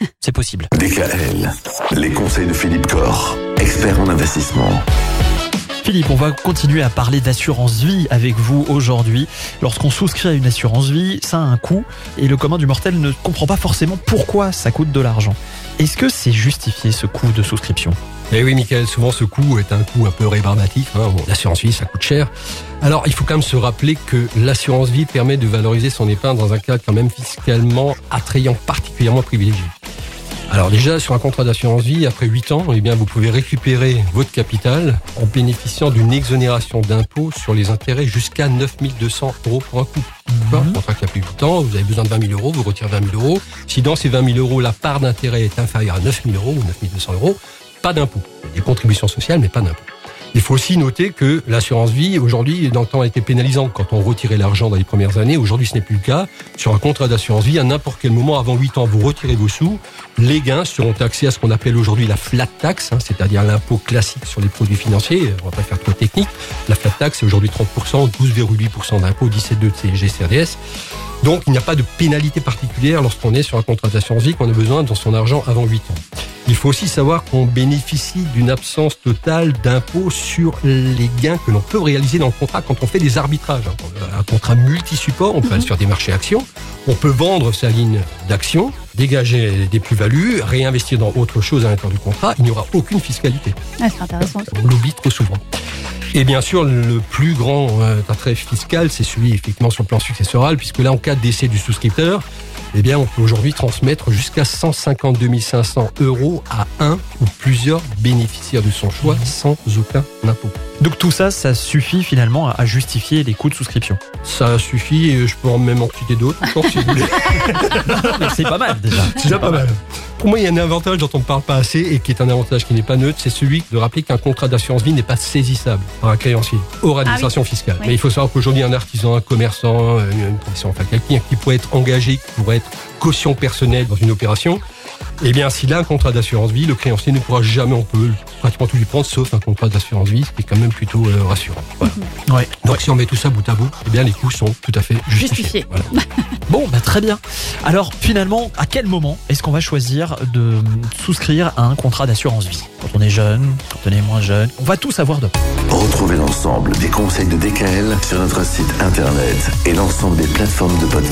c'est possible. DKL, les conseils de Philippe Corr, expert en investissement. Philippe, on va continuer à parler d'assurance vie avec vous aujourd'hui. Lorsqu'on souscrit à une assurance vie, ça a un coût et le commun du mortel ne comprend pas forcément pourquoi ça coûte de l'argent. Est-ce que c'est justifié ce coût de souscription? Eh oui, Michael, souvent ce coût est un coût un peu rébarbatif. Hein. Bon, l'assurance vie, ça coûte cher. Alors, il faut quand même se rappeler que l'assurance vie permet de valoriser son épargne dans un cadre quand même fiscalement attrayant particulièrement privilégié. Alors déjà, sur un contrat d'assurance vie, après 8 ans, eh bien, vous pouvez récupérer votre capital en bénéficiant d'une exonération d'impôt sur les intérêts jusqu'à 9200 euros pour un coup. Un contrat qui a plus de 8 ans, vous avez besoin de 20 000 euros, vous retirez 20 000 euros. Si dans ces 20 000 euros, la part d'intérêt est inférieure à 9 000 euros ou 9 200 euros, pas d'impôt. Des contributions sociales, mais pas d'impôt. Il faut aussi noter que l'assurance vie, aujourd'hui, dans le temps, a été pénalisante quand on retirait l'argent dans les premières années. Aujourd'hui, ce n'est plus le cas. Sur un contrat d'assurance vie, à n'importe quel moment, avant 8 ans, vous retirez vos sous. Les gains seront taxés à ce qu'on appelle aujourd'hui la flat tax, hein, c'est-à-dire l'impôt classique sur les produits financiers. On va pas faire trop technique. La flat tax, c'est aujourd'hui 30%, 12,8% d'impôt, 17,2% de CSG, CRDS. Donc, il n'y a pas de pénalité particulière lorsqu'on est sur un contrat d'assurance vie qu'on a besoin de son argent avant 8 ans. Il faut aussi savoir qu'on bénéficie d'une absence totale d'impôt sur les gains que l'on peut réaliser dans le contrat quand on fait des arbitrages. Un contrat multi-support, on peut aller sur des marchés actions, on peut vendre sa ligne d'action, dégager des plus-values, réinvestir dans autre chose à l'intérieur du contrat, il n'y aura aucune fiscalité. Ah, c'est intéressant. On l'oublie trop souvent. Et bien sûr, le plus grand euh, attrait fiscal, c'est celui effectivement sur le plan successoral, puisque là, en cas de décès du souscripteur, eh bien, on peut aujourd'hui transmettre jusqu'à 152 500 euros à un ou plusieurs bénéficiaires de son choix sans aucun impôt. Donc tout ça, ça suffit finalement à justifier les coûts de souscription. Ça suffit, et je peux en même en citer d'autres, encore, si vous voulez. C'est pas mal déjà. C'est déjà pas mal. Pour moi, il y a un avantage dont on ne parle pas assez et qui est un avantage qui n'est pas neutre, c'est celui de rappeler qu'un contrat d'assurance vie n'est pas saisissable par un créancier hors administration fiscale. Oui. Mais il faut savoir qu'aujourd'hui, un artisan, un commerçant, euh, une profession, enfin quelqu'un qui pourrait être engagé, qui pourrait être caution personnelle dans une opération, eh bien, s'il a un contrat d'assurance vie, le créancier ne pourra jamais, on peut pratiquement tout lui prendre, sauf un contrat d'assurance vie, ce qui est quand même plutôt euh, rassurant. Voilà. Ouais. Donc, si on met tout ça bout à bout, eh bien, les coûts sont tout à fait justifiés. Justifiés. Voilà. Bon, bah très bien. Alors finalement, à quel moment est-ce qu'on va choisir de souscrire à un contrat d'assurance vie? Quand on est jeune, quand on est moins jeune, on va tout savoir de. Retrouvez l'ensemble des conseils de DKL sur notre site internet et l'ensemble des plateformes de podcast.